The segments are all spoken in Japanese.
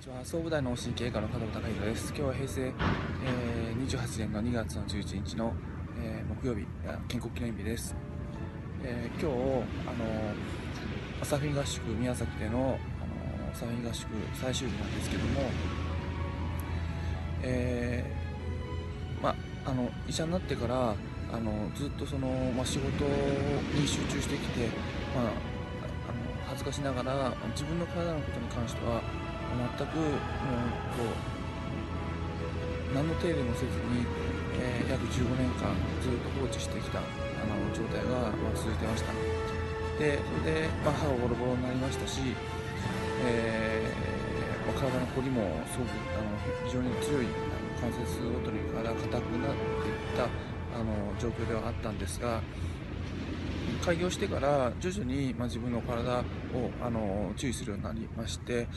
ちは。総武大脳神経科の門本隆弘です。今日は平成、えー、28年の2月の11日の、えー、木曜日建国記念日です、えー、今日あのサーフィン合宿宮崎でのあのサーフィン合宿最終日なんですけども、えー、まあの医者になってからあのずっとその、まあ、仕事に集中してきて、まあ、恥ずかしながら自分の体のことに関しては全くもうこう何の手入れもせずに、えー、約15年間ずっと放置してきたあの状態が、ま、続いてました。でそれで、まあ、歯がボロボロになりましたし、えーま、体の凝りもすごくあの非常に強い関節ごとに体が硬くなっていったあの状況ではあったんですが開業してから徐々に、ま、自分の体をあの注意するようになりまして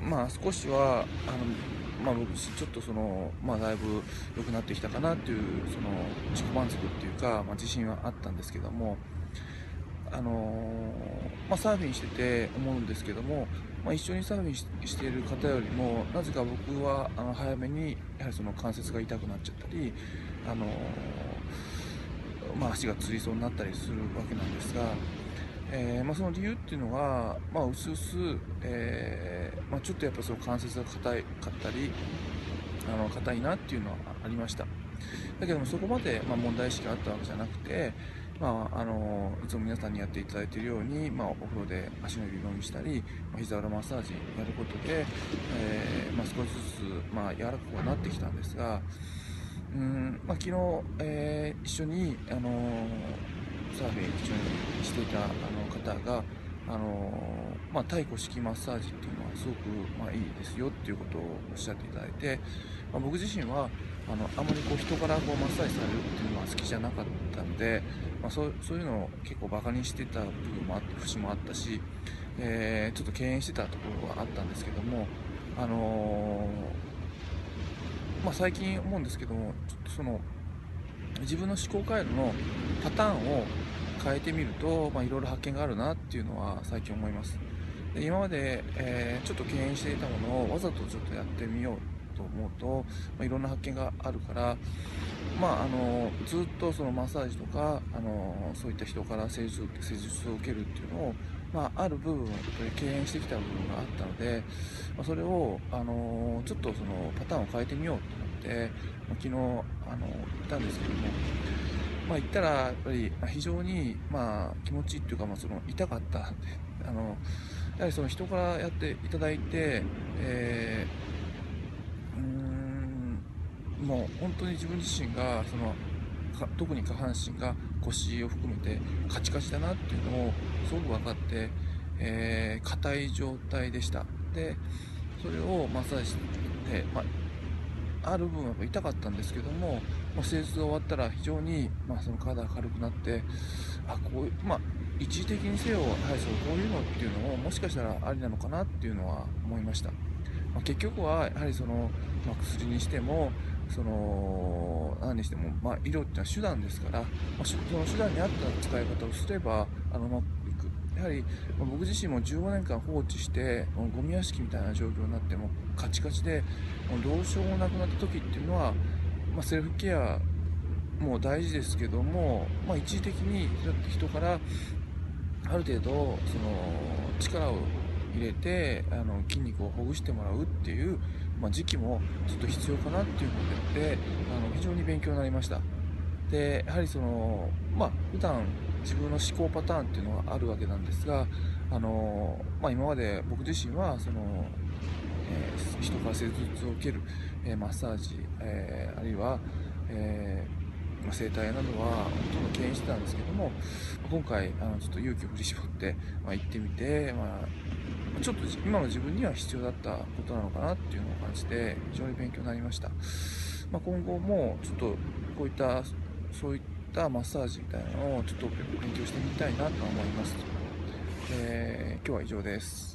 まあ少しはあの、まあ、僕ちょっとその、まあ、だいぶ良くなってきたかなっていうその自己満足っていうか、まあ、自信はあったんですけども、あのまあ、サーフィンしてて思うんですけども、まあ、一緒にサーフィンしている方よりもなぜか僕はあの早めにやはりその関節が痛くなっちゃったり、あのまあ、足がつりそうになったりするわけなんですが。えー、まあ、その理由っていうのは、まあ、うすうす、えー、まあ、ちょっとやっぱその関節が硬いかったりあの硬いなっていうのはありましただけどもそこまで、ま問題意識があったわけじゃなくて、まあ、あのいつも皆さんにやっていただいているように、まお風呂で足の指もみしたり、ま膝裏マッサージやることで、えー、ま少しずつ、ま柔らかくはなってきたんですがうんまあ昨日、えー、一緒に、あのサーフィン一緒にしていたあの方が、あのまあ、太古式マッサージっていうのはすごく、まあ、いいですよっていうことをおっしゃっていただいて、まあ、僕自身はあのあまりこう人からこうマッサージされるっていうのは好きじゃなかったので、まあ、そうそういうのを結構バカにしてた部分もあって節もあったし、えー、ちょっと敬遠してたところがあったんですけども、あのまあ、最近思うんですけどもちょっとその自分の思考回路のパターンを変えてみると、まあ、いろいろ発見があるなっていうのは最近思います。で今まで、えー、ちょっと敬遠していたものをわざとちょっとやってみようと思うと、まあ、いろんな発見があるから、まあ、あのずっとそのマッサージとかあのそういった人から施術施術を受けるっていうのを、まあ、ある部分敬遠してきた部分があったので、まあ、それをあのちょっとそのパターンを変えてみようと思って、まあ、昨日あの言ったんですけどもまあ、言ったらやっぱり非常にまあ気持ちいいっていうかまあその痛かった。んであのやはりその人からやっていただいて、えー、もう本当に自分自身がその特に下半身が腰を含めてカチカチだなっていうのをすごく分かってえー、硬い状態でした。でそれをマッサージして、まあある分は痛かったんですけども、まあ、施術が終わったら非常に、まあ、その体が軽くなってあこういう、まあ、一時的にせよ、はい、そうこういうのっていうのをもしかしたらありなのかなっていうのは思いました、まあ、結局はやはりその、まあ、薬にしてもその何にしても、まあ、医療っていうのは手段ですから、まあ、その手段に合った使い方をすればあの、まあやはりま僕自身も15年間放置してゴミ屋敷みたいな状況になってもカチカチでどうしようもなくなった時っていうのは、まあ、セルフケアも大事ですけども、まあ、一時的に人からある程度その力を入れてあの筋肉をほぐしてもらうっていう、まあ、時期もちょっと必要かなっていうのであの非常に勉強になりました。でやはりそのまあ普段自分の思考パターンっていうのはあるわけなんですが、あのまあ、今まで僕自身はその、えー、人から施術を受ける、えー、マッサージ、えー、あるいは、えー、整体などはほとんど敬遠してたんですけども今回あのちょっと勇気を振り絞って、まあ、行ってみて、まあ、ちょっと今の自分には必要だったことなのかなっていうのを感じて非常に勉強になりました、まあ、今後もちょっとこういったそういったマッサージみたいなのをちょっと勉強してみたいなと思います。えー、今日は以上です。